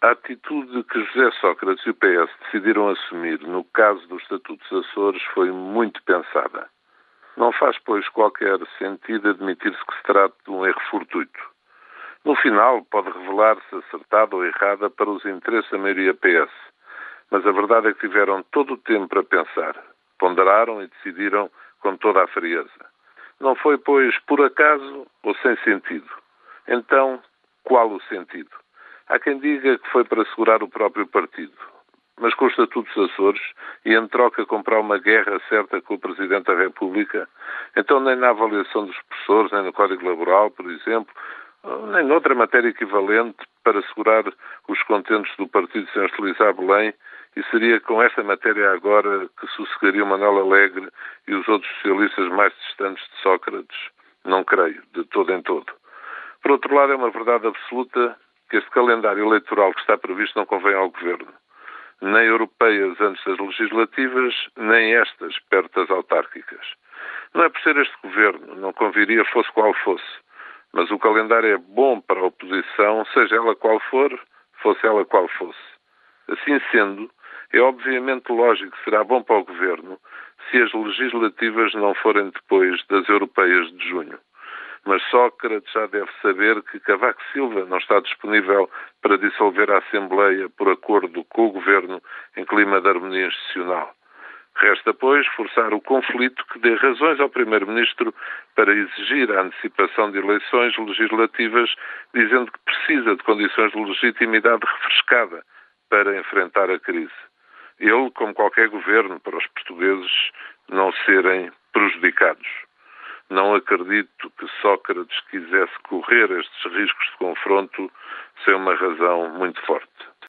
A atitude que José Sócrates e o PS decidiram assumir no caso dos Açores foi muito pensada. Não faz, pois, qualquer sentido admitir-se que se trata de um erro fortuito. No final, pode revelar-se acertada ou errada para os interesses da maioria PS, mas a verdade é que tiveram todo o tempo para pensar, ponderaram e decidiram com toda a frieza. Não foi, pois, por acaso ou sem sentido. Então, qual o sentido? Há quem diga que foi para segurar o próprio partido, mas com o Estatuto dos Açores e em troca comprar uma guerra certa com o Presidente da República, então nem na avaliação dos professores, nem no Código Laboral, por exemplo, nem noutra matéria equivalente para segurar os contentes do partido sem hostilizar Belém, e seria com esta matéria agora que sossegaria Manuel Alegre e os outros socialistas mais distantes de Sócrates? Não creio, de todo em todo. Por outro lado, é uma verdade absoluta que este calendário eleitoral que está previsto não convém ao Governo. Nem europeias antes das legislativas, nem estas perto das autárquicas. Não é por ser este Governo, não conviria fosse qual fosse. Mas o calendário é bom para a oposição, seja ela qual for, fosse ela qual fosse. Assim sendo, é obviamente lógico que será bom para o Governo se as legislativas não forem depois das europeias de junho. Mas Sócrates já deve saber que Cavaco Silva não está disponível para dissolver a Assembleia por acordo com o Governo em clima de harmonia institucional. Resta, pois, forçar o conflito que dê razões ao Primeiro-Ministro para exigir a antecipação de eleições legislativas, dizendo que precisa de condições de legitimidade refrescada para enfrentar a crise. Ele, como qualquer governo, para os portugueses não serem prejudicados. Não acredito que Sócrates quisesse correr estes riscos de confronto sem uma razão muito forte.